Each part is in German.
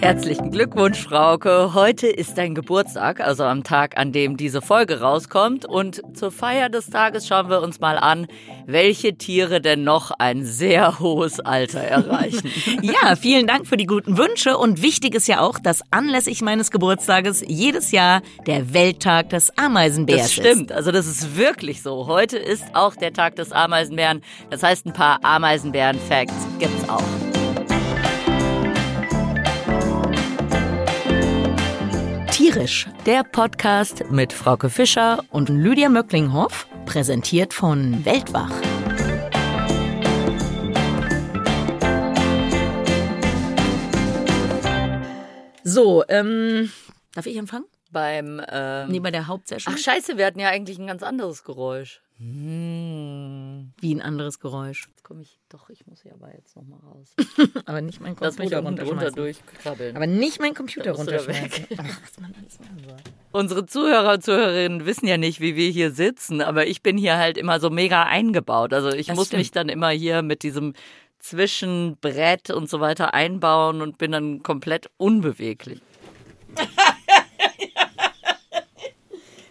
Herzlichen Glückwunsch, Frauke. Heute ist dein Geburtstag, also am Tag, an dem diese Folge rauskommt. Und zur Feier des Tages schauen wir uns mal an, welche Tiere denn noch ein sehr hohes Alter erreichen. ja, vielen Dank für die guten Wünsche. Und wichtig ist ja auch, dass anlässlich meines Geburtstages jedes Jahr der Welttag des Ameisenbärs ist. Das stimmt, also das ist wirklich so. Heute ist auch der Tag des Ameisenbären. Das heißt, ein paar Ameisenbären-Facts gibt's auch. Tierisch, der Podcast mit Frauke Fischer und Lydia Möcklinghoff, präsentiert von Weltwach. So, ähm, darf ich anfangen? Beim, ähm, nee, bei der Hauptsession. Ach scheiße, wir hatten ja eigentlich ein ganz anderes Geräusch. Hm. Wie ein anderes Geräusch. Jetzt komme ich, doch, ich muss hier aber jetzt nochmal raus. aber nicht mein Computer runter durchkrabbeln. Aber nicht mein Computer runterschmeißen. Ach, was man alles machen soll. Unsere Zuhörer und Zuhörerinnen wissen ja nicht, wie wir hier sitzen, aber ich bin hier halt immer so mega eingebaut. Also ich das muss stimmt. mich dann immer hier mit diesem Zwischenbrett und so weiter einbauen und bin dann komplett unbeweglich.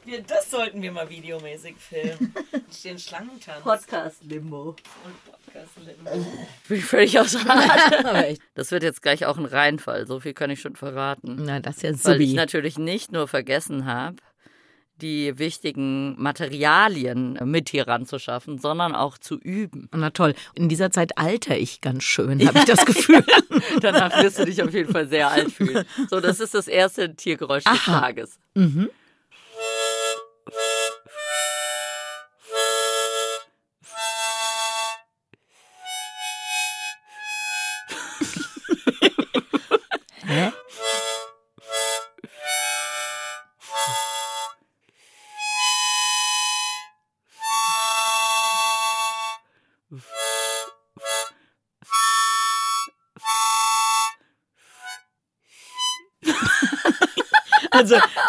Wir, das sollten wir mal videomäßig filmen. Den Schlangentanz. Podcast-Limbo. Podcast-Limbo. Bin ich völlig außer Das wird jetzt gleich auch ein Reinfall. So viel kann ich schon verraten. Na, das ist ja super. Weil ich natürlich nicht nur vergessen habe, die wichtigen Materialien mit hier ranzuschaffen, sondern auch zu üben. Na toll. In dieser Zeit alter ich ganz schön, habe ich das Gefühl. Danach wirst du dich auf jeden Fall sehr alt fühlen. So, das ist das erste Tiergeräusch des Tages. Mhm.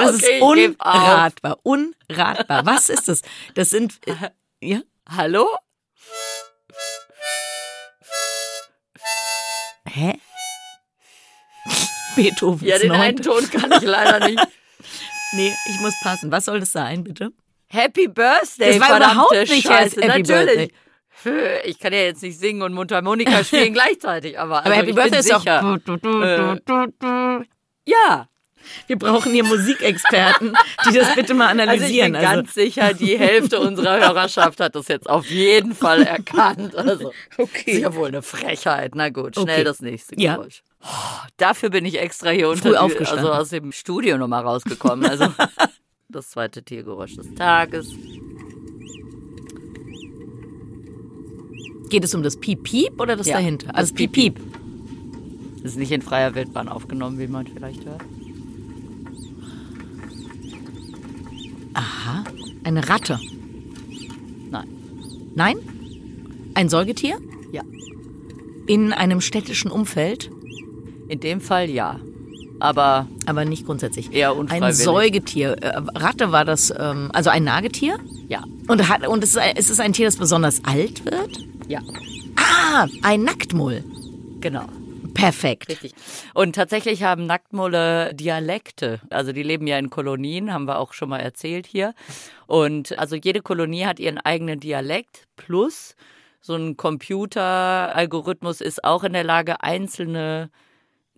Das okay, ist unratbar. Unratbar. Was ist das? Das sind. Äh, ja? Hallo? Hä? Beethovens Ja, den einen Ton kann ich leider nicht. nee, ich muss passen. Was soll das sein, bitte? Happy Birthday, das war überhaupt nicht Scheiße. Happy Natürlich. Birthday. Ich kann ja jetzt nicht singen und Mundharmonika spielen gleichzeitig, aber, aber also Happy Birthday ist sicher. doch. Äh, ja. Wir brauchen hier Musikexperten, die das bitte mal analysieren. Also ich bin also. ganz sicher, die Hälfte unserer Hörerschaft hat das jetzt auf jeden Fall erkannt. Also, okay. Ist ja wohl eine Frechheit. Na gut, schnell okay. das nächste Geräusch. Ja. Oh, dafür bin ich extra hier unter die, also aus dem Studio nochmal rausgekommen. Also das zweite Tiergeräusch des Tages. Geht es um das Piep-Piep oder das ja, dahinter? Also das Piep-Piep. Ist nicht in freier Wildbahn aufgenommen, wie man vielleicht hört. Aha, eine Ratte. Nein. Nein? Ein Säugetier? Ja. In einem städtischen Umfeld? In dem Fall ja. Aber. Aber nicht grundsätzlich. Eher unfreiwillig. Ein Säugetier. Äh, Ratte war das, ähm, also ein Nagetier? Ja. Und, hat, und es, ist ein, es ist ein Tier, das besonders alt wird? Ja. Ah, ein Nacktmull. Genau. Perfekt. Richtig. Und tatsächlich haben Nacktmulle Dialekte. Also die leben ja in Kolonien, haben wir auch schon mal erzählt hier. Und also jede Kolonie hat ihren eigenen Dialekt plus so ein Computeralgorithmus ist auch in der Lage, einzelne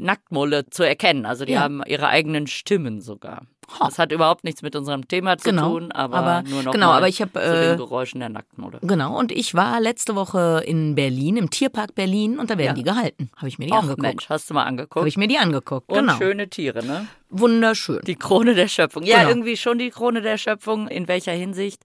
Nacktmulle zu erkennen. Also die ja. haben ihre eigenen Stimmen sogar. Das hat überhaupt nichts mit unserem Thema zu genau, tun, aber, aber nur noch genau, mal aber ich hab, zu äh, den Geräuschen der Nacktmulle. Genau, und ich war letzte Woche in Berlin, im Tierpark Berlin, und da werden ja. die gehalten. Habe ich mir die Och, angeguckt. Mensch, hast du mal angeguckt? Habe ich mir die angeguckt, und genau. schöne Tiere, ne? Wunderschön. Die Krone der Schöpfung. Ja, Genau. irgendwie schon die Krone der Schöpfung. In welcher Hinsicht?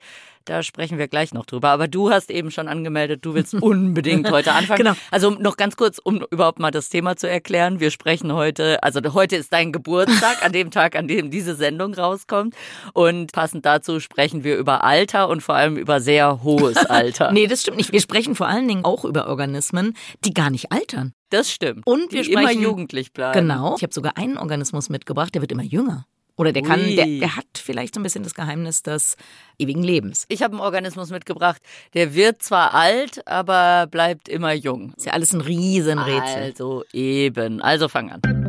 Da sprechen wir gleich noch drüber. Aber du hast eben schon angemeldet, du willst unbedingt heute anfangen. Genau. Also noch ganz kurz, um überhaupt mal das Thema zu erklären. Wir sprechen heute, also heute ist dein Geburtstag, an dem Tag, an dem diese Sendung rauskommt. Und passend dazu sprechen wir über Alter und vor allem über sehr hohes Alter. Nee, das stimmt nicht. Wir sprechen vor allen Dingen auch über Organismen, die gar nicht altern. Das stimmt. Und wir die sprechen immer jugendlich bleiben. Genau. Ich habe sogar einen Organismus mitgebracht, der wird immer jünger. Oder der kann, der, der hat vielleicht so ein bisschen das Geheimnis des ewigen Lebens. Ich habe einen Organismus mitgebracht, der wird zwar alt, aber bleibt immer jung. Ist ja alles ein Riesenrätsel. Also eben. Also fang an.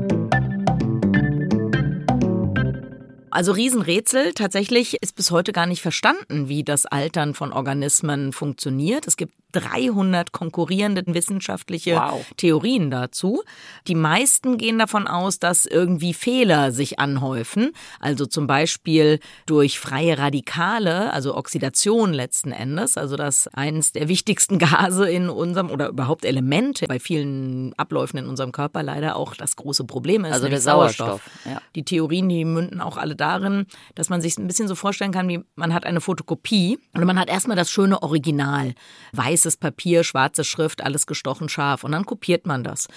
Also Riesenrätsel. Tatsächlich ist bis heute gar nicht verstanden, wie das Altern von Organismen funktioniert. Es gibt 300 konkurrierende wissenschaftliche wow. Theorien dazu. Die meisten gehen davon aus, dass irgendwie Fehler sich anhäufen, also zum Beispiel durch freie Radikale, also Oxidation letzten Endes, also dass eines der wichtigsten Gase in unserem oder überhaupt Elemente bei vielen Abläufen in unserem Körper leider auch das große Problem ist, also der Sauerstoff. Sauerstoff. Ja. Die Theorien, die münden auch alle darin, dass man sich ein bisschen so vorstellen kann, wie man hat eine Fotokopie und man hat erstmal das schöne Original, weißes Papier, schwarze Schrift, alles gestochen scharf und dann kopiert man das.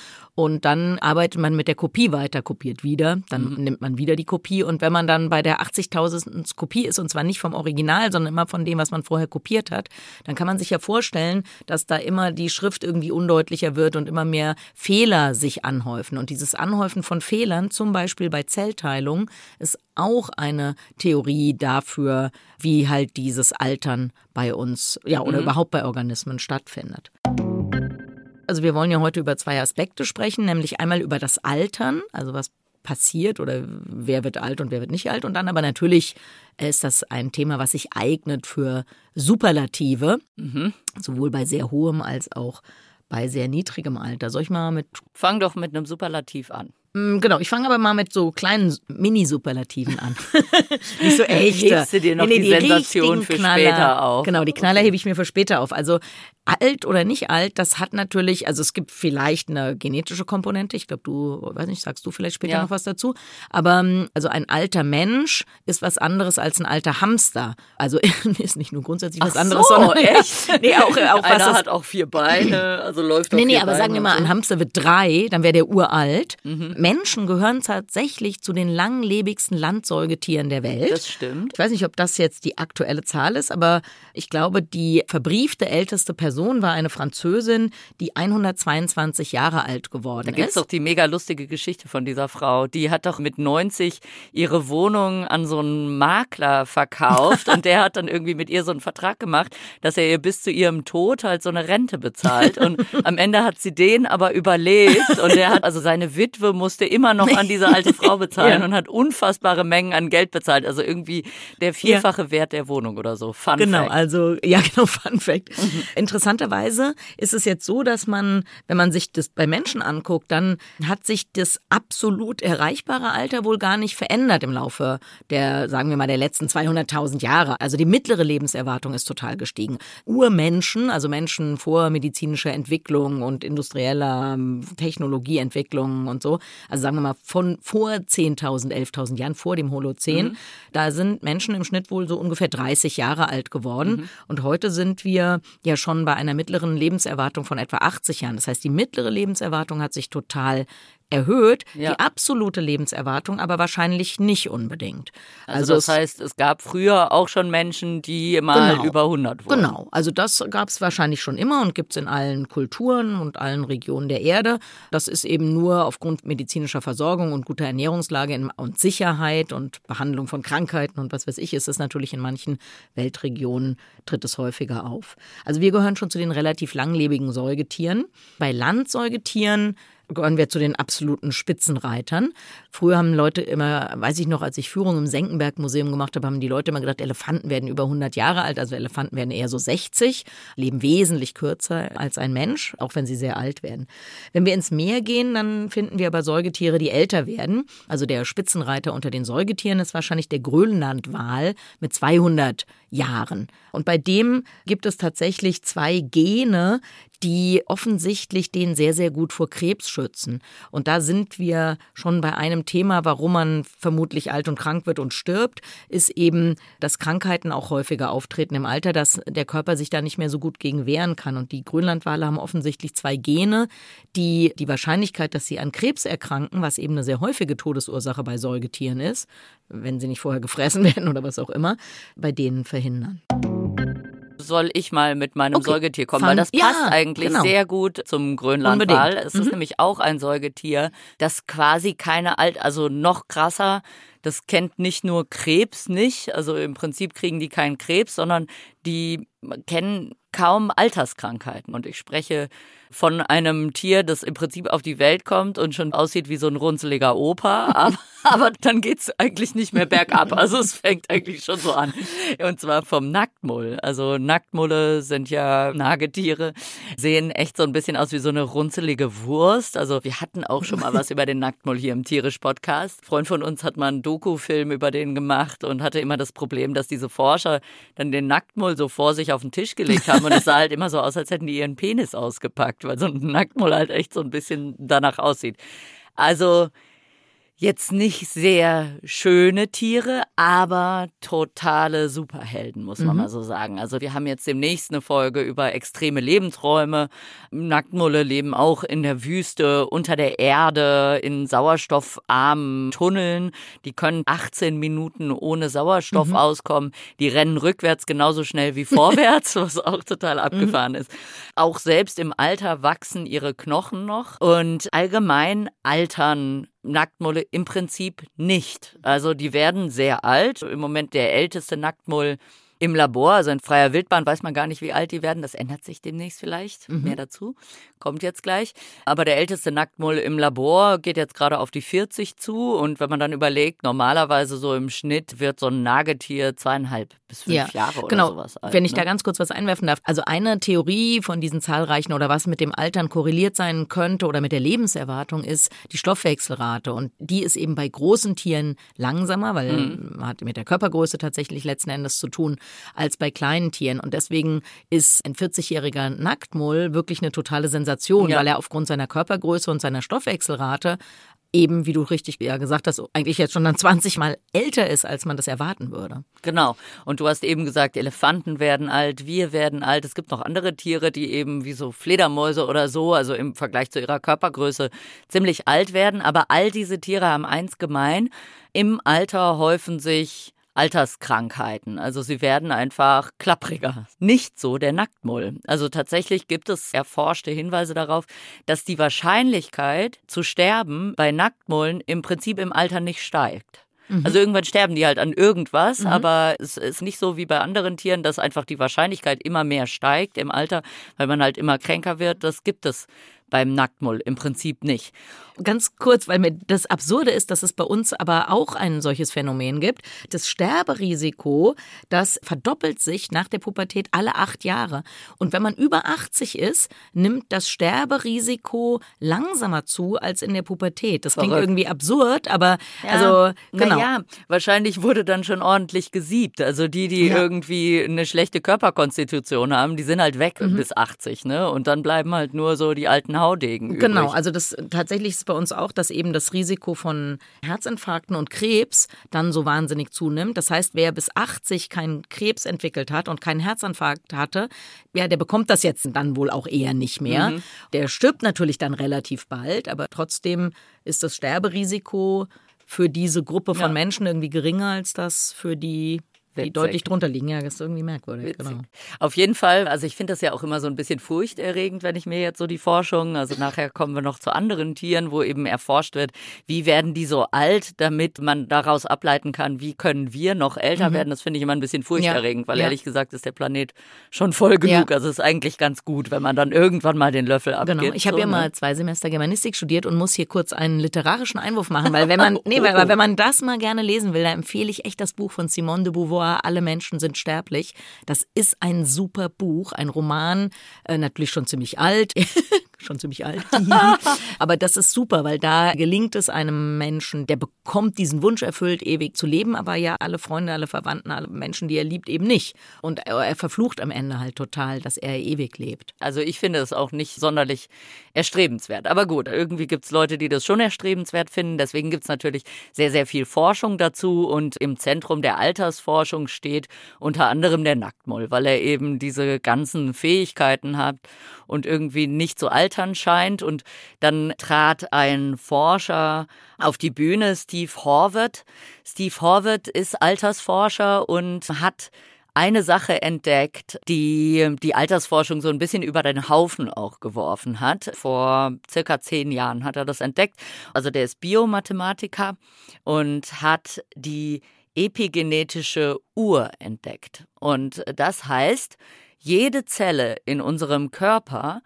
Und dann arbeitet man mit der Kopie weiter, kopiert wieder, dann mhm. nimmt man wieder die Kopie und wenn man dann bei der 80.000. Kopie ist und zwar nicht vom Original, sondern immer von dem, was man vorher kopiert hat, dann kann man sich ja vorstellen, dass da immer die Schrift irgendwie undeutlicher wird und immer mehr Fehler sich anhäufen. Und dieses Anhäufen von Fehlern, zum Beispiel bei Zellteilung, ist auch eine Theorie dafür, wie halt dieses Altern bei uns, ja, oder mhm. überhaupt bei Organismen stattfindet. Also wir wollen ja heute über zwei Aspekte sprechen, nämlich einmal über das Altern, also was passiert oder wer wird alt und wer wird nicht alt. Und dann aber natürlich ist das ein Thema, was sich eignet für Superlative, mhm. sowohl bei sehr hohem als auch bei sehr niedrigem Alter. Soll ich mal mit. Fang doch mit einem Superlativ an. Mm, genau, ich fange aber mal mit so kleinen Mini-Superlativen an. Nicht so echte. Hebst du dir noch nee, nee, die, die Sensation für Knaller, später auf? Genau, die Knaller hebe ich mir für später auf. Also alt oder nicht alt, das hat natürlich, also es gibt vielleicht eine genetische Komponente. Ich glaube, du, weiß nicht, sagst du vielleicht später ja. noch was dazu. Aber mm, also ein alter Mensch ist was anderes als ein alter Hamster. Also ist nicht nur grundsätzlich was Ach anderes, so, sondern echt? nee, auch, auch Einer was hat auch vier Beine, also läuft auch Nee, nee, aber Beine sagen wir mal, so. ein Hamster wird drei, dann wäre der uralt. Mhm. Menschen gehören tatsächlich zu den langlebigsten Landsäugetieren der Welt. Das stimmt. Ich weiß nicht, ob das jetzt die aktuelle Zahl ist, aber ich glaube, die verbriefte älteste Person war eine Französin, die 122 Jahre alt geworden da ist. Da gibt es doch die mega lustige Geschichte von dieser Frau. Die hat doch mit 90 ihre Wohnung an so einen Makler verkauft und der hat dann irgendwie mit ihr so einen Vertrag gemacht, dass er ihr bis zu ihrem Tod halt so eine Rente bezahlt. Und am Ende hat sie den aber überlebt und er hat, also seine Witwe musste immer noch an diese alte Frau bezahlen ja. und hat unfassbare Mengen an Geld bezahlt. Also irgendwie der vierfache ja. Wert der Wohnung oder so. Fun genau, Fact. also ja genau, Fun Fact. Mhm. Interessanterweise ist es jetzt so, dass man, wenn man sich das bei Menschen anguckt, dann hat sich das absolut erreichbare Alter wohl gar nicht verändert im Laufe der, sagen wir mal, der letzten 200.000 Jahre. Also die mittlere Lebenserwartung ist total gestiegen. Urmenschen, also Menschen vor medizinischer Entwicklung und industrieller ähm, Technologieentwicklung und so, also sagen wir mal, von vor 10.000, 11.000 Jahren, vor dem Holozän. Mhm. Da sind Menschen im Schnitt wohl so ungefähr 30 Jahre alt geworden. Mhm. Und heute sind wir ja schon bei einer mittleren Lebenserwartung von etwa 80 Jahren. Das heißt, die mittlere Lebenserwartung hat sich total erhöht, ja. die absolute Lebenserwartung aber wahrscheinlich nicht unbedingt. Also, also das heißt, es gab früher auch schon Menschen, die mal genau, über 100 wurden. Genau, also das gab es wahrscheinlich schon immer und gibt es in allen Kulturen und allen Regionen der Erde. Das ist eben nur aufgrund medizinischer Versorgung und guter Ernährungslage und Sicherheit und Behandlung von Krankheiten und was weiß ich, ist es natürlich in manchen Weltregionen tritt es häufiger auf. Also wir gehören schon zu den relativ langlebigen Säugetieren. Bei Landsäugetieren gehören wir zu den absoluten Spitzenreitern. Früher haben Leute immer, weiß ich noch, als ich Führung im Senckenberg-Museum gemacht habe, haben die Leute immer gedacht, Elefanten werden über 100 Jahre alt, also Elefanten werden eher so 60, leben wesentlich kürzer als ein Mensch, auch wenn sie sehr alt werden. Wenn wir ins Meer gehen, dann finden wir aber Säugetiere, die älter werden. Also der Spitzenreiter unter den Säugetieren ist wahrscheinlich der Grönlandwal mit 200 Jahren. Und bei dem gibt es tatsächlich zwei Gene, die offensichtlich den sehr, sehr gut vor Krebs schützen. Und da sind wir schon bei einem Thema, warum man vermutlich alt und krank wird und stirbt, ist eben, dass Krankheiten auch häufiger auftreten im Alter, dass der Körper sich da nicht mehr so gut gegen wehren kann. Und die Grönlandwale haben offensichtlich zwei Gene, die die Wahrscheinlichkeit, dass sie an Krebs erkranken, was eben eine sehr häufige Todesursache bei Säugetieren ist, wenn sie nicht vorher gefressen werden oder was auch immer, bei denen verhindern soll ich mal mit meinem okay. Säugetier kommen, Fun. weil das passt ja, eigentlich genau. sehr gut zum Grönlandwal. Es mhm. ist nämlich auch ein Säugetier, das quasi keine alt, also noch krasser das kennt nicht nur Krebs nicht, also im Prinzip kriegen die keinen Krebs, sondern die kennen kaum Alterskrankheiten. Und ich spreche von einem Tier, das im Prinzip auf die Welt kommt und schon aussieht wie so ein runzeliger Opa, aber, aber dann geht's eigentlich nicht mehr bergab. Also es fängt eigentlich schon so an. Und zwar vom Nacktmull. Also Nacktmulle sind ja Nagetiere, sehen echt so ein bisschen aus wie so eine runzelige Wurst. Also wir hatten auch schon mal was über den Nacktmull hier im Tierisch-Podcast. Freund von uns hat mal einen Doku-Film über den gemacht und hatte immer das Problem, dass diese Forscher dann den Nacktmull so vor sich auf den Tisch gelegt haben und es sah halt immer so aus, als hätten die ihren Penis ausgepackt, weil so ein Nacktmull halt echt so ein bisschen danach aussieht. Also jetzt nicht sehr schöne Tiere, aber totale Superhelden, muss man mhm. mal so sagen. Also wir haben jetzt demnächst eine Folge über extreme Lebensräume. Nacktmulle leben auch in der Wüste, unter der Erde, in sauerstoffarmen Tunneln. Die können 18 Minuten ohne Sauerstoff mhm. auskommen. Die rennen rückwärts genauso schnell wie vorwärts, was auch total abgefahren mhm. ist. Auch selbst im Alter wachsen ihre Knochen noch und allgemein altern Nacktmulle im Prinzip nicht. Also die werden sehr alt. Im Moment der älteste Nacktmull im Labor, also in freier Wildbahn, weiß man gar nicht, wie alt die werden. Das ändert sich demnächst vielleicht. Mhm. Mehr dazu. Kommt jetzt gleich. Aber der älteste Nacktmull im Labor geht jetzt gerade auf die 40 zu. Und wenn man dann überlegt, normalerweise so im Schnitt wird so ein Nagetier zweieinhalb bis fünf ja, Jahre oder genau. sowas alt. Wenn ich ne? da ganz kurz was einwerfen darf. Also eine Theorie von diesen zahlreichen oder was mit dem Altern korreliert sein könnte oder mit der Lebenserwartung ist die Stoffwechselrate. Und die ist eben bei großen Tieren langsamer, weil mhm. man hat mit der Körpergröße tatsächlich letzten Endes zu tun als bei kleinen Tieren. Und deswegen ist ein 40-jähriger Nacktmull wirklich eine totale Sensation, ja. weil er aufgrund seiner Körpergröße und seiner Stoffwechselrate eben, wie du richtig ja gesagt hast, eigentlich jetzt schon dann 20 Mal älter ist, als man das erwarten würde. Genau. Und du hast eben gesagt, Elefanten werden alt, wir werden alt. Es gibt noch andere Tiere, die eben wie so Fledermäuse oder so, also im Vergleich zu ihrer Körpergröße ziemlich alt werden. Aber all diese Tiere haben eins gemein. Im Alter häufen sich Alterskrankheiten. Also sie werden einfach klappriger. Nicht so der Nacktmull. Also tatsächlich gibt es erforschte Hinweise darauf, dass die Wahrscheinlichkeit zu sterben bei Nacktmullen im Prinzip im Alter nicht steigt. Mhm. Also irgendwann sterben die halt an irgendwas, mhm. aber es ist nicht so wie bei anderen Tieren, dass einfach die Wahrscheinlichkeit immer mehr steigt im Alter, weil man halt immer kränker wird. Das gibt es beim Nacktmull im Prinzip nicht. Ganz kurz, weil mir das Absurde ist, dass es bei uns aber auch ein solches Phänomen gibt. Das Sterberisiko, das verdoppelt sich nach der Pubertät alle acht Jahre. Und wenn man über 80 ist, nimmt das Sterberisiko langsamer zu als in der Pubertät. Das klingt irgendwie absurd, aber ja, also genau. Ja, wahrscheinlich wurde dann schon ordentlich gesiebt. Also die, die ja. irgendwie eine schlechte Körperkonstitution haben, die sind halt weg mhm. bis 80, ne? Und dann bleiben halt nur so die alten Haudegen übrig. Genau, also das tatsächlich ist bei uns auch, dass eben das Risiko von Herzinfarkten und Krebs dann so wahnsinnig zunimmt. Das heißt, wer bis 80 keinen Krebs entwickelt hat und keinen Herzinfarkt hatte, ja, der bekommt das jetzt dann wohl auch eher nicht mehr. Mhm. Der stirbt natürlich dann relativ bald, aber trotzdem ist das Sterberisiko für diese Gruppe von ja. Menschen irgendwie geringer als das für die Witzig. Die deutlich drunter liegen, ja, das ist irgendwie merkwürdig. Genau. Auf jeden Fall, also ich finde das ja auch immer so ein bisschen furchterregend, wenn ich mir jetzt so die Forschung, also nachher kommen wir noch zu anderen Tieren, wo eben erforscht wird, wie werden die so alt, damit man daraus ableiten kann, wie können wir noch älter mhm. werden. Das finde ich immer ein bisschen furchterregend, ja. weil ja. ehrlich gesagt ist der Planet schon voll genug. Ja. Also es ist eigentlich ganz gut, wenn man dann irgendwann mal den Löffel abgibt. Genau, ich habe so, ja ne? mal zwei Semester Germanistik studiert und muss hier kurz einen literarischen Einwurf machen, weil wenn man, nee, weil, wenn man das mal gerne lesen will, dann empfehle ich echt das Buch von Simone de Beauvoir Beauvoir, Alle Menschen sind sterblich. Das ist ein super Buch, ein Roman, äh, natürlich schon ziemlich alt, schon ziemlich alt. Aber das ist super, weil da gelingt es einem Menschen, der bekommt diesen Wunsch erfüllt, ewig zu leben, aber ja alle Freunde, alle Verwandten, alle Menschen, die er liebt, eben nicht. Und er verflucht am Ende halt total, dass er ewig lebt. Also ich finde es auch nicht sonderlich erstrebenswert. Aber gut, irgendwie gibt es Leute, die das schon erstrebenswert finden. Deswegen gibt es natürlich sehr, sehr viel Forschung dazu. Und im Zentrum der Altersforschung steht unter anderem der Nacktmull, weil er eben diese ganzen Fähigkeiten hat und irgendwie nicht so altern scheint. Und dann trat ein Forscher auf die Bühne, Steve Horvath. Steve Horvath ist Altersforscher und hat eine Sache entdeckt, die die Altersforschung so ein bisschen über den Haufen auch geworfen hat. Vor circa zehn Jahren hat er das entdeckt. Also der ist Biomathematiker und hat die epigenetische Uhr entdeckt. Und das heißt, jede Zelle in unserem Körper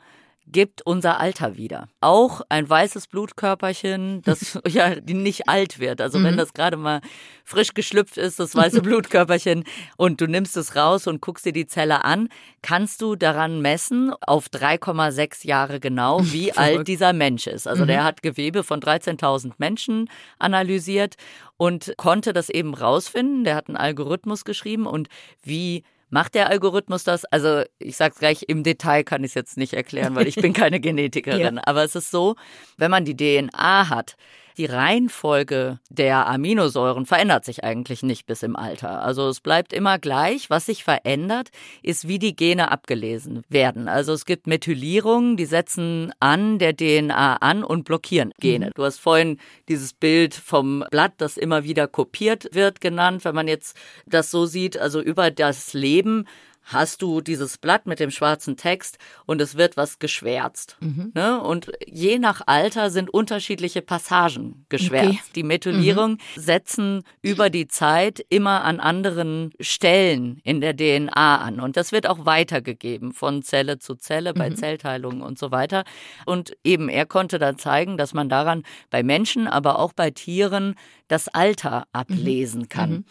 gibt unser Alter wieder. Auch ein weißes Blutkörperchen, das ja nicht alt wird. Also wenn mhm. das gerade mal frisch geschlüpft ist, das weiße Blutkörperchen, und du nimmst es raus und guckst dir die Zelle an, kannst du daran messen auf 3,6 Jahre genau, wie alt dieser Mensch ist. Also mhm. der hat Gewebe von 13.000 Menschen analysiert und konnte das eben rausfinden. Der hat einen Algorithmus geschrieben und wie Macht der Algorithmus das? Also ich sage gleich, im Detail kann ich es jetzt nicht erklären, weil ich bin keine Genetikerin. ja. Aber es ist so, wenn man die DNA hat, die Reihenfolge der Aminosäuren verändert sich eigentlich nicht bis im Alter. Also es bleibt immer gleich. Was sich verändert, ist, wie die Gene abgelesen werden. Also es gibt Methylierungen, die setzen an der DNA an und blockieren Gene. Mhm. Du hast vorhin dieses Bild vom Blatt, das immer wieder kopiert wird, genannt. Wenn man jetzt das so sieht, also über das Leben hast du dieses Blatt mit dem schwarzen Text und es wird was geschwärzt. Mhm. Ne? Und je nach Alter sind unterschiedliche Passagen geschwärzt. Okay. Die Methylierung mhm. setzen über die Zeit immer an anderen Stellen in der DNA an. Und das wird auch weitergegeben von Zelle zu Zelle bei mhm. Zellteilungen und so weiter. Und eben, er konnte dann zeigen, dass man daran bei Menschen, aber auch bei Tieren das Alter mhm. ablesen kann.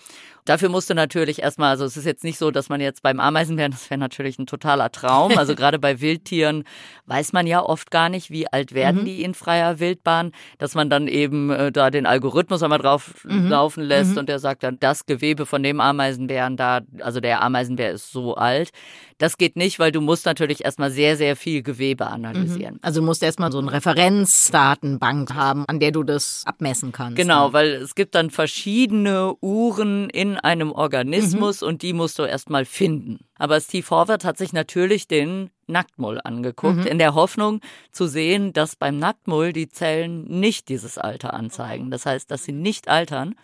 Dafür musste natürlich erstmal, also es ist jetzt nicht so, dass man jetzt beim Ameisenbären, das wäre natürlich ein totaler Traum. Also gerade bei Wildtieren weiß man ja oft gar nicht, wie alt werden mhm. die in freier Wildbahn, dass man dann eben äh, da den Algorithmus einmal drauf mhm. laufen lässt mhm. und der sagt dann, das Gewebe von dem Ameisenbären da, also der Ameisenbär ist so alt. Das geht nicht, weil du musst natürlich erstmal sehr, sehr viel Gewebe analysieren. Mhm. Also du musst erstmal so eine Referenzdatenbank haben, an der du das abmessen kannst. Genau, ne? weil es gibt dann verschiedene Uhren in einem Organismus mhm. und die musst du erstmal finden. Aber Steve Horvath hat sich natürlich den Nacktmull angeguckt, mhm. in der Hoffnung zu sehen, dass beim Nacktmull die Zellen nicht dieses Alter anzeigen. Das heißt, dass sie nicht altern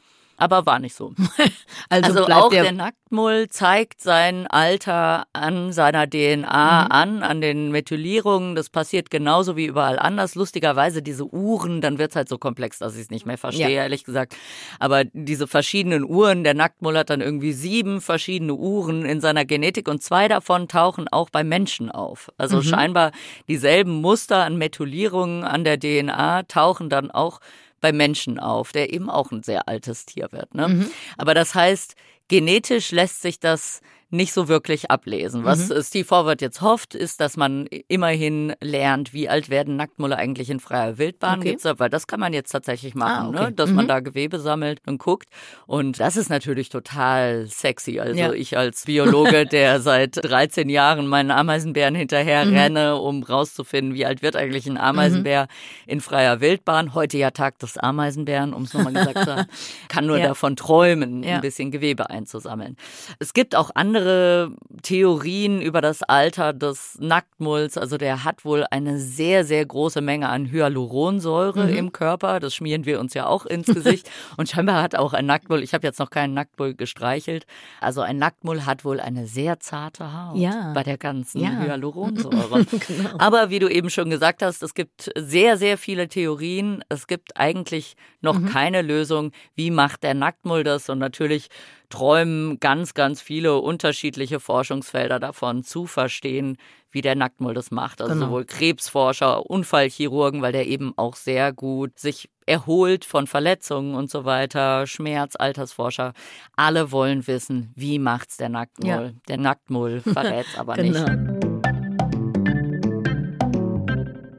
aber war nicht so. also, also auch der, Nacktmull zeigt sein Alter an seiner DNA mhm. an, an den Methylierungen. Das passiert genauso wie überall anders. Lustigerweise diese Uhren, dann wird es halt so komplex, dass ich es nicht mehr verstehe, ja. ehrlich gesagt. Aber diese verschiedenen Uhren, der Nacktmull hat dann irgendwie sieben verschiedene Uhren in seiner Genetik und zwei davon tauchen auch bei Menschen auf. Also mhm. scheinbar dieselben Muster an Methylierungen an der DNA tauchen dann auch bei Menschen auf, der eben auch ein sehr altes Tier wird. Ne? Mhm. Aber das heißt, genetisch lässt sich das nicht so wirklich ablesen. Was mhm. Steve Forward jetzt hofft, ist, dass man immerhin lernt, wie alt werden Nacktmulle eigentlich in freier Wildbahn okay. gibt's, weil das kann man jetzt tatsächlich machen, ah, okay. ne? dass mhm. man da Gewebe sammelt und guckt. Und das ist natürlich total sexy. Also ja. ich als Biologe, der seit 13 Jahren meinen Ameisenbären hinterher mhm. renne, um rauszufinden, wie alt wird eigentlich ein Ameisenbär mhm. in freier Wildbahn. Heute ja Tag des Ameisenbären, um es nochmal gesagt zu haben. Kann nur ja. davon träumen, ja. ein bisschen Gewebe einzusammeln. Es gibt auch andere andere Theorien über das Alter des Nacktmulls. Also der hat wohl eine sehr, sehr große Menge an Hyaluronsäure mhm. im Körper. Das schmieren wir uns ja auch ins Gesicht. Und scheinbar hat auch ein Nacktmull, ich habe jetzt noch keinen Nacktmull gestreichelt, also ein Nacktmull hat wohl eine sehr zarte Haut ja. bei der ganzen ja. Hyaluronsäure. genau. Aber wie du eben schon gesagt hast, es gibt sehr, sehr viele Theorien. Es gibt eigentlich noch mhm. keine Lösung, wie macht der Nacktmull das. Und natürlich träumen ganz, ganz viele unterschiedliche Forschungsfelder davon zu verstehen, wie der Nacktmull das macht. Also genau. sowohl Krebsforscher, Unfallchirurgen, weil der eben auch sehr gut sich erholt von Verletzungen und so weiter, Schmerz, Altersforscher. Alle wollen wissen, wie macht's der Nacktmull. Ja. Der Nacktmull verrät's aber genau. nicht.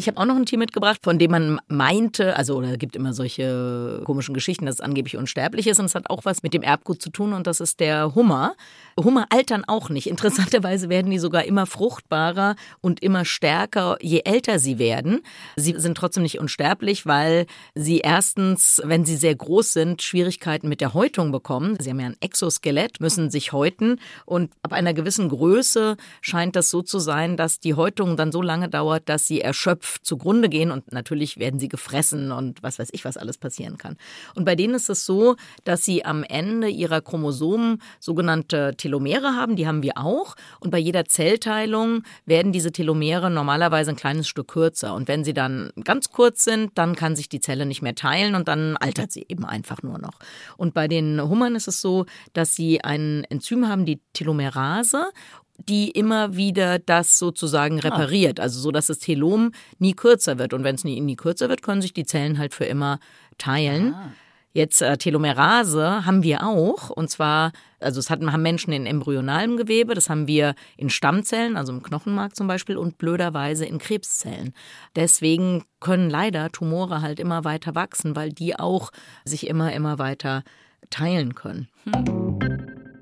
Ich habe auch noch ein Tier mitgebracht, von dem man meinte, also oder gibt immer solche komischen Geschichten, dass es angeblich unsterblich ist und es hat auch was mit dem Erbgut zu tun und das ist der Hummer. Hummer altern auch nicht. Interessanterweise werden die sogar immer fruchtbarer und immer stärker, je älter sie werden. Sie sind trotzdem nicht unsterblich, weil sie erstens, wenn sie sehr groß sind, Schwierigkeiten mit der Häutung bekommen. Sie haben ja ein Exoskelett, müssen sich häuten und ab einer gewissen Größe scheint das so zu sein, dass die Häutung dann so lange dauert, dass sie erschöpft Zugrunde gehen und natürlich werden sie gefressen und was weiß ich, was alles passieren kann. Und bei denen ist es so, dass sie am Ende ihrer Chromosomen sogenannte Telomere haben, die haben wir auch. Und bei jeder Zellteilung werden diese Telomere normalerweise ein kleines Stück kürzer. Und wenn sie dann ganz kurz sind, dann kann sich die Zelle nicht mehr teilen und dann altert sie eben einfach nur noch. Und bei den Hummern ist es so, dass sie ein Enzym haben, die Telomerase die immer wieder das sozusagen ah. repariert, also so, dass das Telom nie kürzer wird. Und wenn es nie, nie kürzer wird, können sich die Zellen halt für immer teilen. Ah. Jetzt äh, Telomerase haben wir auch, und zwar, also es hat, haben Menschen in embryonalem Gewebe, das haben wir in Stammzellen, also im Knochenmark zum Beispiel, und blöderweise in Krebszellen. Deswegen können leider Tumore halt immer weiter wachsen, weil die auch sich immer, immer weiter teilen können. Hm.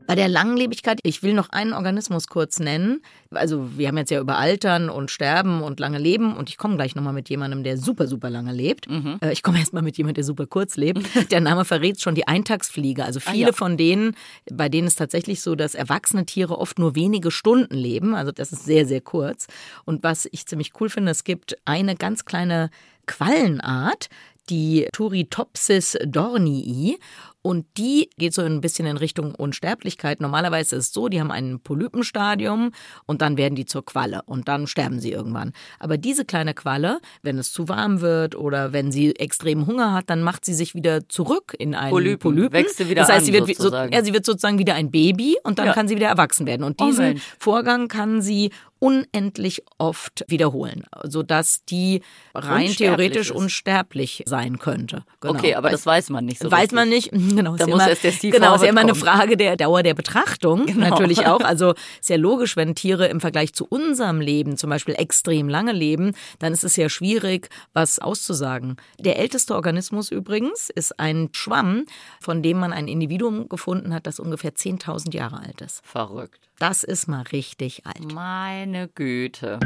Bei der Langlebigkeit, ich will noch einen Organismus kurz nennen. Also wir haben jetzt ja über Altern und Sterben und lange Leben und ich komme gleich nochmal mit jemandem, der super, super lange lebt. Mhm. Äh, ich komme erstmal mit jemandem, der super kurz lebt. Der Name verrät schon die Eintagsfliege. Also viele ah, ja. von denen, bei denen ist tatsächlich so, dass erwachsene Tiere oft nur wenige Stunden leben. Also das ist sehr, sehr kurz. Und was ich ziemlich cool finde, es gibt eine ganz kleine Quallenart, die Turritopsis dornii. Und die geht so ein bisschen in Richtung Unsterblichkeit. Normalerweise ist es so, die haben ein Polypenstadium und dann werden die zur Qualle und dann sterben sie irgendwann. Aber diese kleine Qualle, wenn es zu warm wird oder wenn sie extrem Hunger hat, dann macht sie sich wieder zurück in einen Polypen. Polypen. Wächst sie wieder das heißt, sie wird, so, ja, sie wird sozusagen wieder ein Baby und dann ja. kann sie wieder erwachsen werden. Und oh diesen oh Vorgang kann sie unendlich oft wiederholen, sodass die rein theoretisch ist. unsterblich sein könnte. Genau. Okay, aber das weiß man nicht so Weiß richtig. man nicht. Genau, da muss immer, erst der Steve Genau, ist ja immer eine Frage der Dauer der Betrachtung genau. natürlich auch. Also ist ja logisch, wenn Tiere im Vergleich zu unserem Leben zum Beispiel extrem lange leben, dann ist es ja schwierig, was auszusagen. Der älteste Organismus übrigens ist ein Schwamm, von dem man ein Individuum gefunden hat, das ungefähr 10.000 Jahre alt ist. Verrückt. Das ist mal richtig alt. Meine Güte.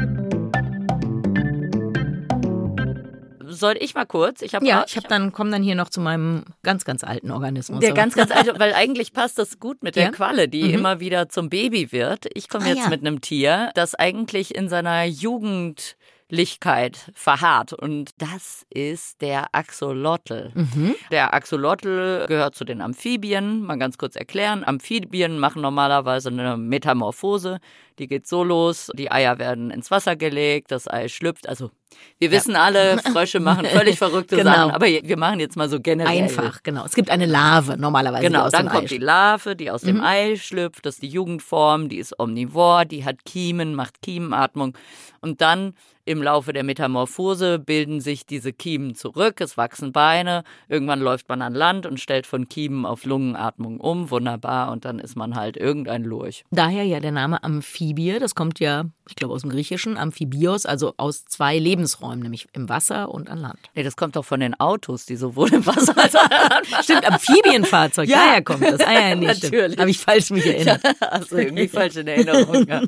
Soll ich mal kurz? Ich habe ja, ich habe dann komme dann hier noch zu meinem ganz ganz alten Organismus. Der ganz ganz alte, weil eigentlich passt das gut mit der ja? Qualle, die mhm. immer wieder zum Baby wird. Ich komme ah, jetzt ja. mit einem Tier, das eigentlich in seiner Jugend Lichkeit verharrt. Und das ist der Axolotl. Mhm. Der Axolotl gehört zu den Amphibien. Mal ganz kurz erklären. Amphibien machen normalerweise eine Metamorphose. Die geht so los, die Eier werden ins Wasser gelegt, das Ei schlüpft. Also wir wissen ja. alle, Frösche machen völlig verrückte genau. Sachen, aber wir machen jetzt mal so generell. Einfach, genau. Es gibt eine Larve normalerweise. Genau, dann kommt Ei die Larve, die aus mhm. dem Ei schlüpft, das ist die Jugendform, die ist omnivor, die hat Kiemen, macht Kiemenatmung und dann im Laufe der Metamorphose bilden sich diese Kiemen zurück, es wachsen Beine, irgendwann läuft man an Land und stellt von Kiemen auf Lungenatmung um, wunderbar, und dann ist man halt irgendein Lurch. Daher ja der Name Amphibie, das kommt ja, ich glaube, aus dem Griechischen, Amphibios, also aus zwei Lebensräumen, nämlich im Wasser und an Land. Nee, das kommt doch von den Autos, die sowohl im Wasser als auch an Land Stimmt, Amphibienfahrzeug, ja. daher kommt das. Ah ja, nee, natürlich. Habe ich falsch mich erinnert. Ja, also irgendwie falsch in Erinnerung. Ja.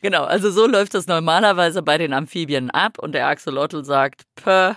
Genau, also so läuft das normalerweise bei den Amphibien ab und der Axolotl sagt, Pö,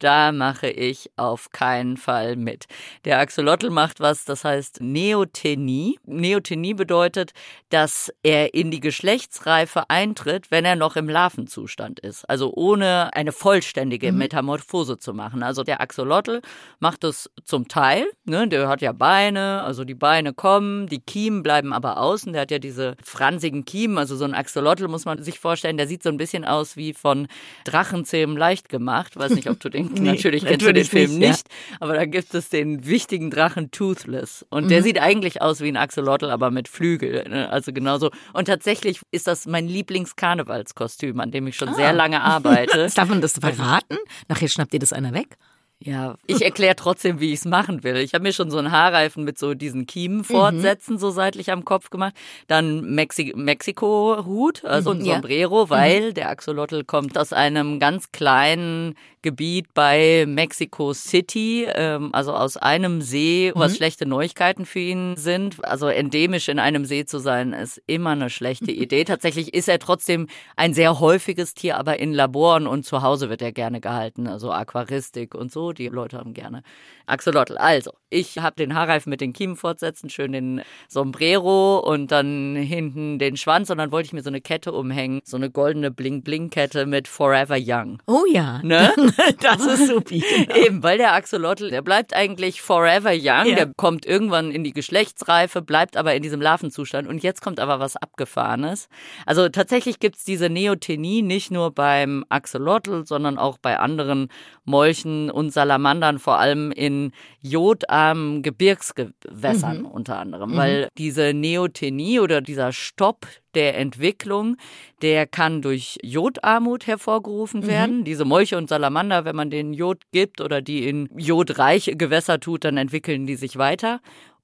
da mache ich auf keinen Fall mit. Der Axolotl macht was, das heißt Neotenie. Neotenie bedeutet, dass er in die Geschlechtsreife eintritt, wenn er noch im Larvenzustand ist. Also ohne eine vollständige mhm. Metamorphose zu machen. Also der Axolotl macht es zum Teil. Ne? Der hat ja Beine, also die Beine kommen, die Kiemen bleiben aber außen. Der hat ja diese fransigen Kiemen. Also so ein Axolotl muss man sich vorstellen, der sieht so ein bisschen aus wie von Drachenzähmen leicht gemacht. Weiß nicht, ob du den Nee, natürlich kennst du den Film nicht, nicht ja. aber da gibt es den wichtigen Drachen Toothless. Und mhm. der sieht eigentlich aus wie ein Axolotl, aber mit Flügel. Ne? Also genauso. Und tatsächlich ist das mein Lieblingskarnevalskostüm, an dem ich schon ah. sehr lange arbeite. Darf man das verraten? Nachher schnappt ihr das einer weg? Ja, ich erkläre trotzdem, wie ich es machen will. Ich habe mir schon so einen Haarreifen mit so diesen Kiemenfortsätzen mhm. so seitlich am Kopf gemacht. Dann Mexi Mexiko-Hut, also mhm, ein Sombrero, ja. weil mhm. der Axolotl kommt aus einem ganz kleinen Gebiet bei Mexico City, ähm, also aus einem See, was mhm. schlechte Neuigkeiten für ihn sind. Also endemisch in einem See zu sein, ist immer eine schlechte Idee. Tatsächlich ist er trotzdem ein sehr häufiges Tier, aber in Laboren und zu Hause wird er gerne gehalten, also Aquaristik und so so. Die Leute haben gerne Axolotl. Also, ich habe den Haarreifen mit den Kiemen fortsetzen, schön den Sombrero und dann hinten den Schwanz und dann wollte ich mir so eine Kette umhängen, so eine goldene Bling-Bling-Kette mit Forever Young. Oh ja. Ne? das ist supi. Genau. Eben, weil der Axolotl, der bleibt eigentlich forever young, ja. der kommt irgendwann in die Geschlechtsreife, bleibt aber in diesem Larvenzustand und jetzt kommt aber was Abgefahrenes. Also tatsächlich gibt's diese Neothenie nicht nur beim Axolotl, sondern auch bei anderen Molchen und Salamandern, vor allem in jodarmen Gebirgsgewässern mhm. unter anderem, mhm. weil diese Neothenie oder dieser Stopp der Entwicklung, der kann durch Jodarmut hervorgerufen mhm. werden. Mhm. Diese Molche und Salamander, wenn man denen Jod gibt oder die in jodreiche Gewässer tut, dann entwickeln die sich weiter.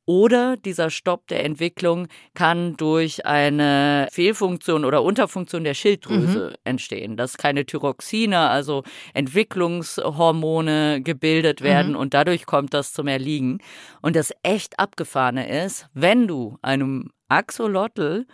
Oder dieser Stopp der Entwicklung kann durch eine Fehlfunktion oder Unterfunktion der Schilddrüse mhm. entstehen, dass keine Thyroxine, also Entwicklungshormone gebildet werden mhm. und dadurch kommt das zum Erliegen. Und das echt abgefahrene ist, wenn du einem Axolotl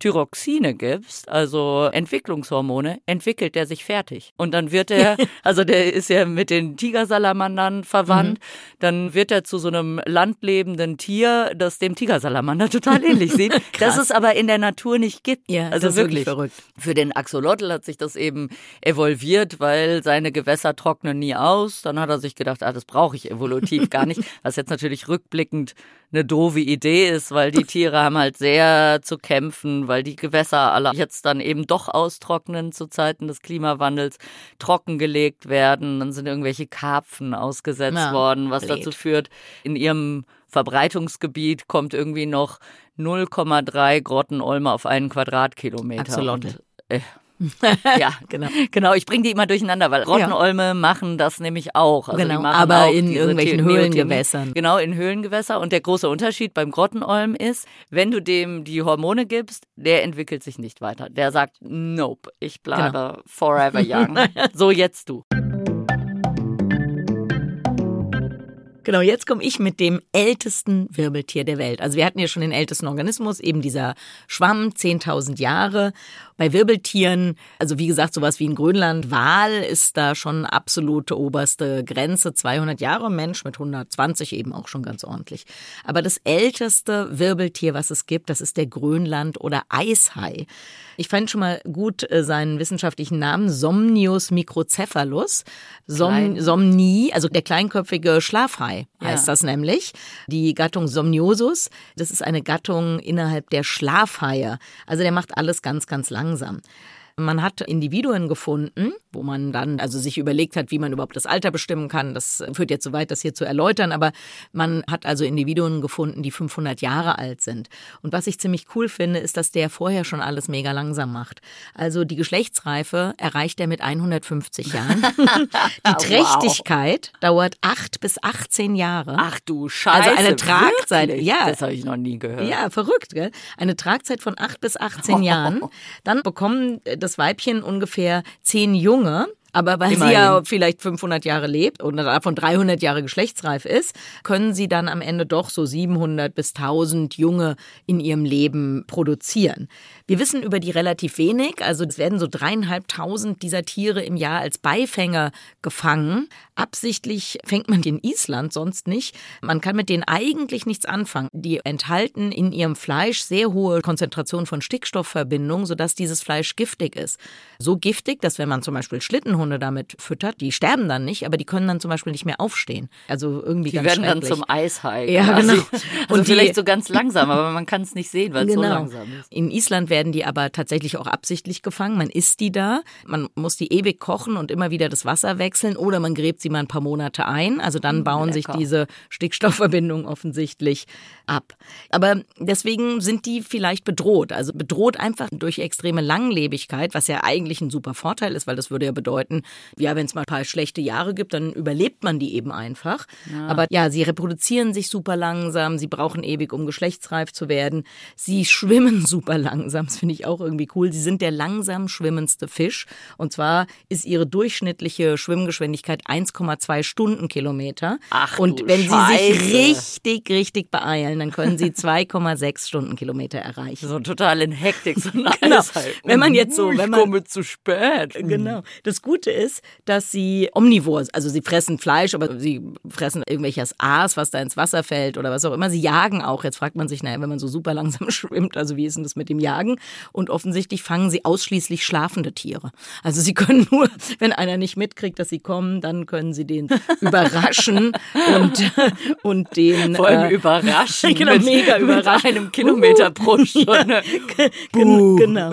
Thyroxine gibst, also Entwicklungshormone, entwickelt der sich fertig. Und dann wird er, also der ist ja mit den Tigersalamandern verwandt, mhm. dann wird er zu so einem landlebenden Tier, das dem Tigersalamander total ähnlich sieht, das es aber in der Natur nicht gibt. Ja, also wirklich. verrückt. Für den Axolotl hat sich das eben evolviert, weil seine Gewässer trocknen nie aus. Dann hat er sich gedacht, ah, das brauche ich evolutiv gar nicht, was jetzt natürlich rückblickend eine doofe Idee ist, weil die Tiere haben halt sehr zu kämpfen, weil die Gewässer alle jetzt dann eben doch austrocknen zu Zeiten des Klimawandels, trockengelegt werden, dann sind irgendwelche Karpfen ausgesetzt ja, worden, was blöd. dazu führt, in ihrem Verbreitungsgebiet kommt irgendwie noch 0,3 Grottenolme auf einen Quadratkilometer. Axolotl. Und, äh, ja, genau. Genau, ich bringe die immer durcheinander, weil Rottenolme ja. machen das nämlich auch. Also genau, aber auch in irgendwelchen Höhlengewässern. Genau, in Höhlengewässer. Und der große Unterschied beim Grottenolm ist, wenn du dem die Hormone gibst, der entwickelt sich nicht weiter. Der sagt, nope, ich bleibe genau. forever young. so jetzt du. Genau, jetzt komme ich mit dem ältesten Wirbeltier der Welt. Also wir hatten ja schon den ältesten Organismus, eben dieser Schwamm, 10.000 Jahre. Bei Wirbeltieren, also wie gesagt, sowas wie in Grönland, Wal ist da schon absolute oberste Grenze. 200 Jahre, Mensch mit 120 eben auch schon ganz ordentlich. Aber das älteste Wirbeltier, was es gibt, das ist der Grönland- oder Eishai. Ich fand schon mal gut äh, seinen wissenschaftlichen Namen, Somnius microcephalus. Som Somni, also der kleinköpfige Schlafhai heißt ja. das nämlich. Die Gattung Somniosus, das ist eine Gattung innerhalb der Schlafhaie. Also der macht alles ganz, ganz lang langsam. Man hat Individuen gefunden, wo man dann also sich überlegt hat, wie man überhaupt das Alter bestimmen kann. Das führt jetzt zu weit, das hier zu erläutern, aber man hat also Individuen gefunden, die 500 Jahre alt sind. Und was ich ziemlich cool finde, ist, dass der vorher schon alles mega langsam macht. Also die Geschlechtsreife erreicht er mit 150 Jahren. die Trächtigkeit wow. dauert 8 bis 18 Jahre. Ach du Scheiße. Also eine Tragzeit, wirklich? ja. Das habe ich noch nie gehört. Ja, verrückt, gell? Eine Tragzeit von 8 bis 18 Jahren. Dann bekommen das Weibchen ungefähr 10 Junge aber weil Immerhin. sie ja vielleicht 500 Jahre lebt und davon 300 Jahre geschlechtsreif ist, können sie dann am Ende doch so 700 bis 1000 Junge in ihrem Leben produzieren. Wir wissen über die relativ wenig. Also es werden so dreieinhalbtausend dieser Tiere im Jahr als Beifänger gefangen. Absichtlich fängt man die in Island, sonst nicht. Man kann mit denen eigentlich nichts anfangen. Die enthalten in ihrem Fleisch sehr hohe Konzentrationen von Stickstoffverbindungen, sodass dieses Fleisch giftig ist. So giftig, dass wenn man zum Beispiel Schlitten Schlittenhunde damit füttert, die sterben dann nicht, aber die können dann zum Beispiel nicht mehr aufstehen. Also irgendwie die ganz werden dann zum Eishai. Ja, genau. Also und die, vielleicht so ganz langsam, aber man kann es nicht sehen, weil es genau. so langsam ist. In Island werden die aber tatsächlich auch absichtlich gefangen. Man isst die da, man muss die ewig kochen und immer wieder das Wasser wechseln oder man gräbt sie mal ein paar Monate ein. Also dann hm, bauen Lecker. sich diese Stickstoffverbindungen offensichtlich ab. Aber deswegen sind die vielleicht bedroht. Also bedroht einfach durch extreme Langlebigkeit, was ja eigentlich ein super Vorteil ist, weil das würde ja bedeuten, Leuten, ja, wenn es mal ein paar schlechte Jahre gibt, dann überlebt man die eben einfach. Ja. Aber ja, sie reproduzieren sich super langsam, sie brauchen ewig, um geschlechtsreif zu werden. Sie schwimmen super langsam, das finde ich auch irgendwie cool. Sie sind der langsam schwimmendste Fisch. Und zwar ist ihre durchschnittliche Schwimmgeschwindigkeit 1,2 Stundenkilometer. Ach, Und wenn Scheiße. sie sich richtig, richtig beeilen, dann können sie 2,6 Stundenkilometer erreichen. So total in Hektik, so genau. Wenn man jetzt so, wenn man ich komme zu spät. Genau. Das Gute Gute ist, dass sie omnivor, also sie fressen Fleisch, aber sie fressen irgendwelches Aas, was da ins Wasser fällt oder was auch immer. Sie jagen auch. Jetzt fragt man sich, naja, wenn man so super langsam schwimmt, also wie ist denn das mit dem Jagen? Und offensichtlich fangen sie ausschließlich schlafende Tiere. Also sie können nur, wenn einer nicht mitkriegt, dass sie kommen, dann können sie den überraschen und, und den. Vor allem äh, überraschen. Genau, mit, mega überraschen. Mit einem Kilometer pro Stunde. Ja, genau.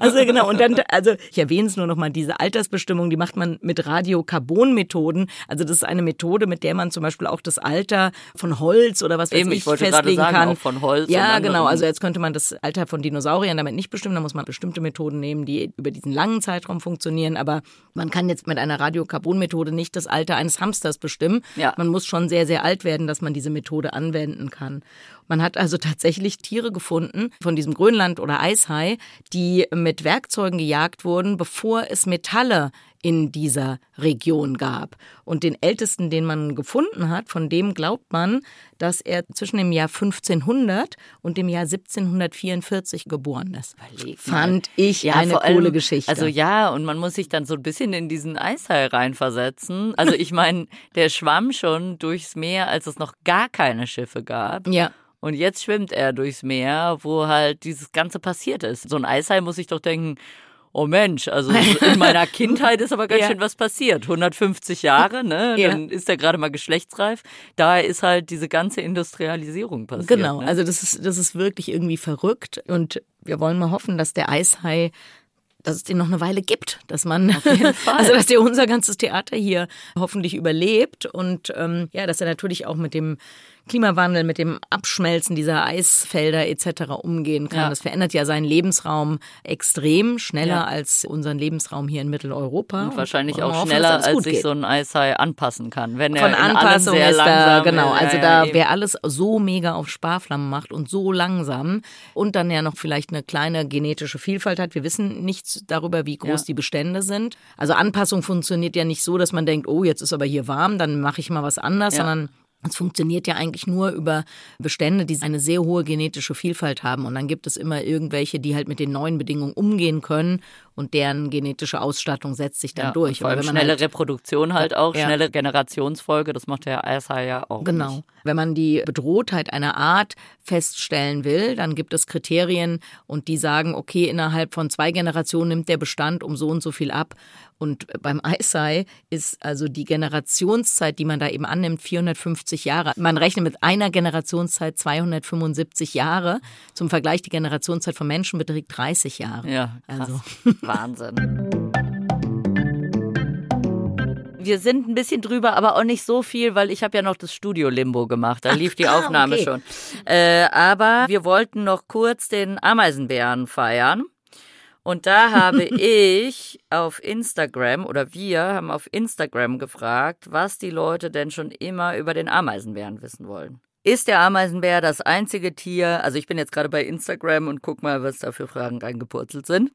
Also genau. Und dann, also ich erwähne es nur noch mal, diese Altersbestimmung, die macht man mit Radiokarbonmethoden. Also das ist eine Methode, mit der man zum Beispiel auch das Alter von Holz oder was weiß Eben, ich, ich wollte festlegen sagen, kann. Auch von Holz. Ja, genau. Also jetzt könnte man das Alter von Dinosauriern damit nicht bestimmen. Da muss man bestimmte Methoden nehmen, die über diesen langen Zeitraum funktionieren. Aber man kann jetzt mit einer Radiokarbonmethode nicht das Alter eines Hamsters bestimmen. Ja. Man muss schon sehr, sehr alt werden, dass man diese Methode anwenden kann. Man hat also tatsächlich Tiere gefunden von diesem Grönland- oder Eishai, die mit Werkzeugen gejagt wurden, bevor es Metalle in dieser Region gab. Und den ältesten, den man gefunden hat, von dem glaubt man, dass er zwischen dem Jahr 1500 und dem Jahr 1744 geboren ist. Überleg. Fand ich Ja, eine allem- coole Geschichte. Also ja, und man muss sich dann so ein bisschen in diesen Eishai reinversetzen. Also ich meine, der schwamm schon durchs Meer, als es noch gar keine Schiffe gab. ja. Und jetzt schwimmt er durchs Meer, wo halt dieses Ganze passiert ist. So ein Eishai muss sich doch denken, oh Mensch, also in meiner Kindheit ist aber ganz Ja. schön was passiert. 150 Jahre, ne? Ja. Dann ist er gerade mal geschlechtsreif. Da ist halt diese ganze Industrialisierung passiert. Genau, ne? also das ist, das ist wirklich irgendwie verrückt und wir wollen mal hoffen, dass der Eishai dass es den noch eine Weile gibt, dass man, also dass der unser ganzes Theater hier hoffentlich überlebt und ähm, ja, dass er natürlich auch mit dem Klimawandel, mit dem Abschmelzen dieser Eisfelder etc. umgehen kann. Ja. Das verändert ja seinen Lebensraum extrem schneller Ja. als unseren Lebensraum hier in Mitteleuropa. Und wahrscheinlich wir auch hoffen, schneller, als sich geht. so ein Eishai anpassen kann. Wenn er Von allem Anpassung ist da, genau. ist. Also Ja, da, wer alles so mega auf Sparflammen macht und so langsam und dann ja noch vielleicht eine kleine genetische Vielfalt hat. Wir wissen nichts darüber, wie groß die Bestände sind. Also Anpassung funktioniert ja nicht so, dass man denkt, oh, jetzt ist aber hier warm, dann mache ich mal was anders, sondern es funktioniert ja eigentlich nur über Bestände, die eine sehr hohe genetische Vielfalt haben. Und dann gibt es immer irgendwelche, die halt mit den neuen Bedingungen umgehen können und deren genetische Ausstattung setzt sich dann ja, durch. Vor allem Aber wenn man schnelle halt- Reproduktion halt auch, Ja. schnelle Generationsfolge, das macht der Eishai ja auch. Genau. Nicht. Wenn man die Bedrohtheit einer Art feststellen will, dann gibt es Kriterien und die sagen, okay, innerhalb von zwei Generationen nimmt der Bestand um so und so viel ab. Und beim Eisei ist also die Generationszeit, die man da eben annimmt, 450 Jahre. Man rechnet mit einer Generationszeit 275 Jahre. Zum Vergleich, die Generationszeit von Menschen beträgt 30 Jahre. Ja, krass. Also. Wahnsinn. Wir sind ein bisschen drüber, aber auch nicht so viel, weil ich habe ja noch das Studio Limbo gemacht. Da lief die ah, Aufnahme okay. schon. Äh, aber wir wollten noch kurz den Ameisenbären feiern. Und da habe ich auf Instagram oder wir haben auf Instagram gefragt, was die Leute denn schon immer über den Ameisenbären wissen wollen. Ist der Ameisenbär das einzige Tier, also ich bin jetzt gerade bei Instagram und guck mal, was da für Fragen reingepurzelt sind.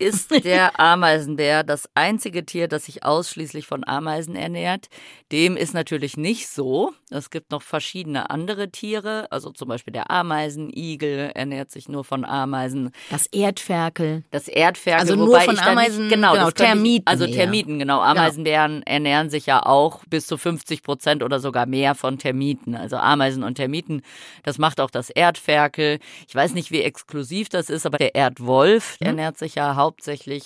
Ist der Ameisenbär das einzige Tier, das sich ausschließlich von Ameisen ernährt? Dem ist natürlich nicht so. Es gibt noch verschiedene andere Tiere, also zum Beispiel der Ameisenigel ernährt sich nur von Ameisen. Das Erdferkel. Das Erdferkel, Also nur von Ameisen, nicht, genau, genau, könnte ich- Termiten also eher. Termiten, genau. Ameisenbären ernähren sich ja auch bis zu 50 Prozent oder sogar mehr von Termiten. Also Ameisen und Termiten, das macht auch das Erdferkel. Ich weiß nicht, wie exklusiv das ist, aber der Erdwolf Mhm. ernährt sich ja hauptsächlich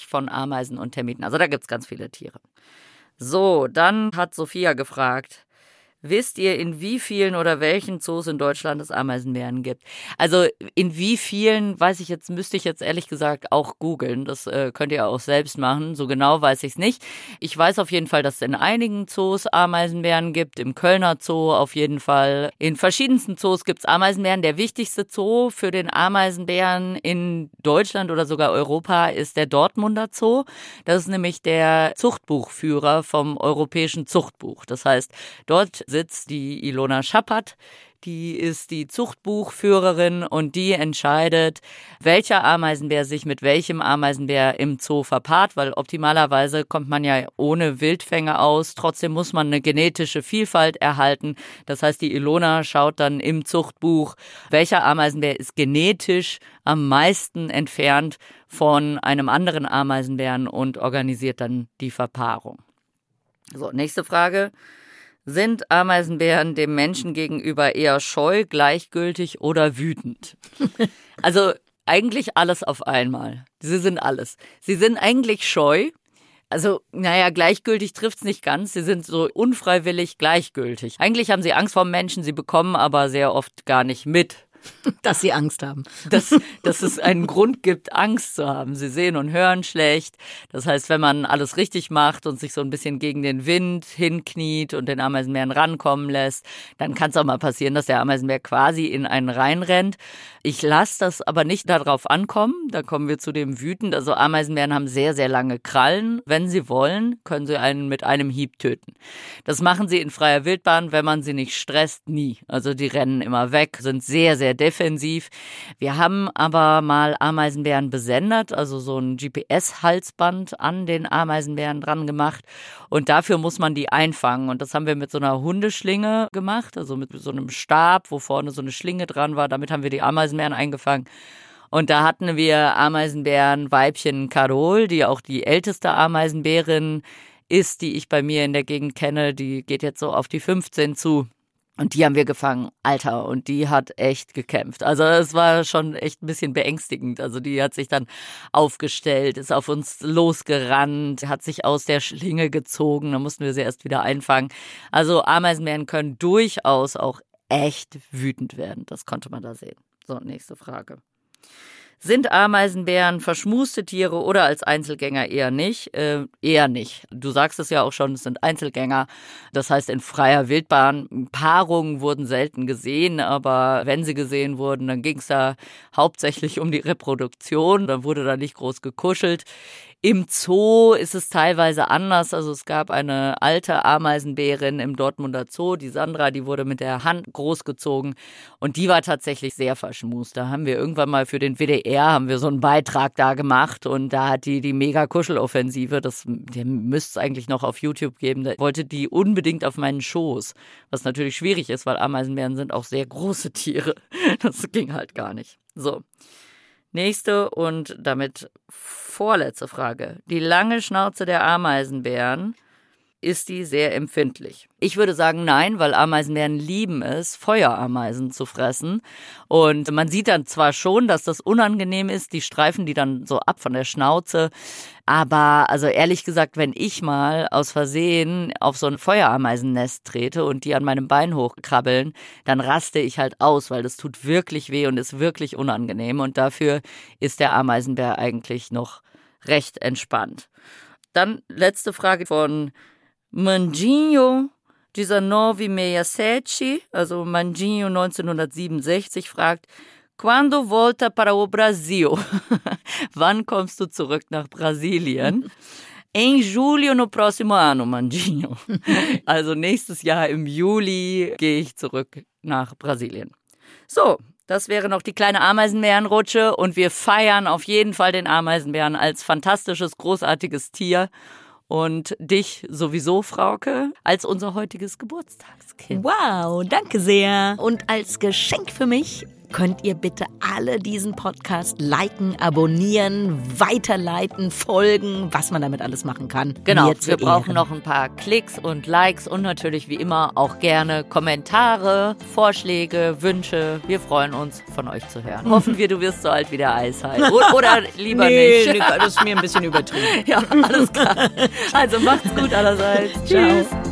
von Ameisen und Termiten. Also da gibt's ganz viele Tiere. So, dann hat Sophia gefragt, wisst ihr, in wie vielen oder welchen Zoos in Deutschland es Ameisenbären gibt? Also in wie vielen, weiß ich jetzt, müsste ich jetzt ehrlich gesagt auch googeln. Das äh, könnt ihr auch selbst machen. So genau weiß ich es nicht. Ich weiß auf jeden Fall, dass es in einigen Zoos Ameisenbären gibt. Im Kölner Zoo auf jeden Fall. In verschiedensten Zoos gibt es Ameisenbären. Der wichtigste Zoo für den Ameisenbären in Deutschland oder sogar Europa ist der Dortmunder Zoo. Das ist nämlich der Zuchtbuchführer vom Europäischen Zuchtbuch. Das heißt, dort sitzt die Ilona Schappert. Die ist die Zuchtbuchführerin und die entscheidet, welcher Ameisenbär sich mit welchem Ameisenbär im Zoo verpaart, weil optimalerweise kommt man ja ohne Wildfänge aus. Trotzdem muss man eine genetische Vielfalt erhalten. Das heißt, die Ilona schaut dann im Zuchtbuch, welcher Ameisenbär ist genetisch am meisten entfernt von einem anderen Ameisenbären und organisiert dann die Verpaarung. So, nächste Frage. Sind Ameisenbären dem Menschen gegenüber eher scheu, gleichgültig oder wütend? also eigentlich alles auf einmal. Sie sind alles. Sie sind eigentlich scheu. Also, naja, gleichgültig trifft's nicht ganz. Sie sind so unfreiwillig gleichgültig. Eigentlich haben sie Angst vor Menschen, sie bekommen aber sehr oft gar nicht mit, Dass sie Angst haben. Dass, dass es einen Grund gibt, Angst zu haben. Sie sehen und hören schlecht. Das heißt, wenn man alles richtig macht und sich so ein bisschen gegen den Wind hinkniet und den Ameisenbären rankommen lässt, dann kann es auch mal passieren, dass der Ameisenbär quasi in einen reinrennt. Ich lasse das aber nicht darauf ankommen. Da kommen wir zu dem wütend. Also Ameisenbären haben sehr, sehr lange Krallen. Wenn sie wollen, können sie einen mit einem Hieb töten. Das machen sie in freier Wildbahn, wenn man sie nicht stresst, nie. Also die rennen immer weg, sind sehr, sehr sehr defensiv. Wir haben aber mal Ameisenbären besendet, also so ein GPS-Halsband an den Ameisenbären dran gemacht. Und dafür muss man die einfangen. Und das haben wir mit so einer Hundeschlinge gemacht, also mit so einem Stab, wo vorne so eine Schlinge dran war. Damit haben wir die Ameisenbären eingefangen. Und da hatten wir Ameisenbären Weibchen Carol, die auch die älteste Ameisenbärin ist, die ich bei mir in der Gegend kenne. Die geht jetzt so auf die 15 zu. Und die haben wir gefangen, Alter, und die hat echt gekämpft. Also es war schon echt ein bisschen beängstigend. Also die hat sich dann aufgestellt, ist auf uns losgerannt, hat sich aus der Schlinge gezogen, da mussten wir sie erst wieder einfangen. Also Ameisenbären können durchaus auch echt wütend werden. Das konnte man da sehen. So, nächste Frage. Sind Ameisenbären verschmuste Tiere oder als Einzelgänger eher nicht? Äh, eher nicht. Du sagst es ja auch schon, es sind Einzelgänger. Das heißt, in freier Wildbahn, Paarungen wurden selten gesehen, aber wenn sie gesehen wurden, dann ging es da hauptsächlich um die Reproduktion. Dann wurde da nicht groß gekuschelt. Im Zoo ist es teilweise anders. Also es gab eine alte Ameisenbärin im Dortmunder Zoo, die Sandra, die wurde mit der Hand großgezogen und die war tatsächlich sehr verschmust. Da haben wir irgendwann mal für den WDR haben wir so einen Beitrag da gemacht und da hat die die mega Kuscheloffensive, das müsste es eigentlich noch auf YouTube geben, da wollte die unbedingt auf meinen Schoß, was natürlich schwierig ist, weil Ameisenbären sind auch sehr große Tiere. Das ging halt gar nicht. So. Nächste und damit vorletzte Frage. Die lange Schnauze der Ameisenbären ist die sehr empfindlich? Ich würde sagen nein, weil Ameisenbären lieben es, Feuerameisen zu fressen. Und man sieht dann zwar schon, dass das unangenehm ist, die streifen die dann so ab von der Schnauze. Aber also ehrlich gesagt, wenn ich mal aus Versehen auf so ein Feuerameisennest trete und die an meinem Bein hochkrabbeln, dann raste ich halt aus, weil das tut wirklich weh und ist wirklich unangenehm. Und dafür ist der Ameisenbär eigentlich noch recht entspannt. Dann letzte Frage von Manginho 1967, also Manginho 1967 fragt, Quando volta para o Brasil? Wann kommst du zurück nach Brasilien? Em julho no próximo ano, Mandinho. Also nächstes Jahr im Juli gehe ich zurück nach Brasilien. So, das wäre noch die kleine Ameisenbärenrutsche und wir feiern auf jeden Fall den Ameisenbären als fantastisches, großartiges Tier und dich sowieso, Frauke, als unser heutiges Geburtstagskind. Wow, danke sehr. Und als Geschenk für mich könnt ihr bitte alle diesen Podcast liken, abonnieren, weiterleiten, folgen, was man damit alles machen kann. Genau, wir brauchen noch ein paar Klicks und Likes und natürlich wie immer auch gerne Kommentare, Vorschläge, Wünsche. Wir freuen uns, von euch zu hören. Hoffen wir, du wirst so alt wie der Eishai. Oder lieber nee, nicht. Nee, das ist mir ein bisschen übertrieben. ja, alles klar. Also macht's gut allerseits. Tschüss. Ciao.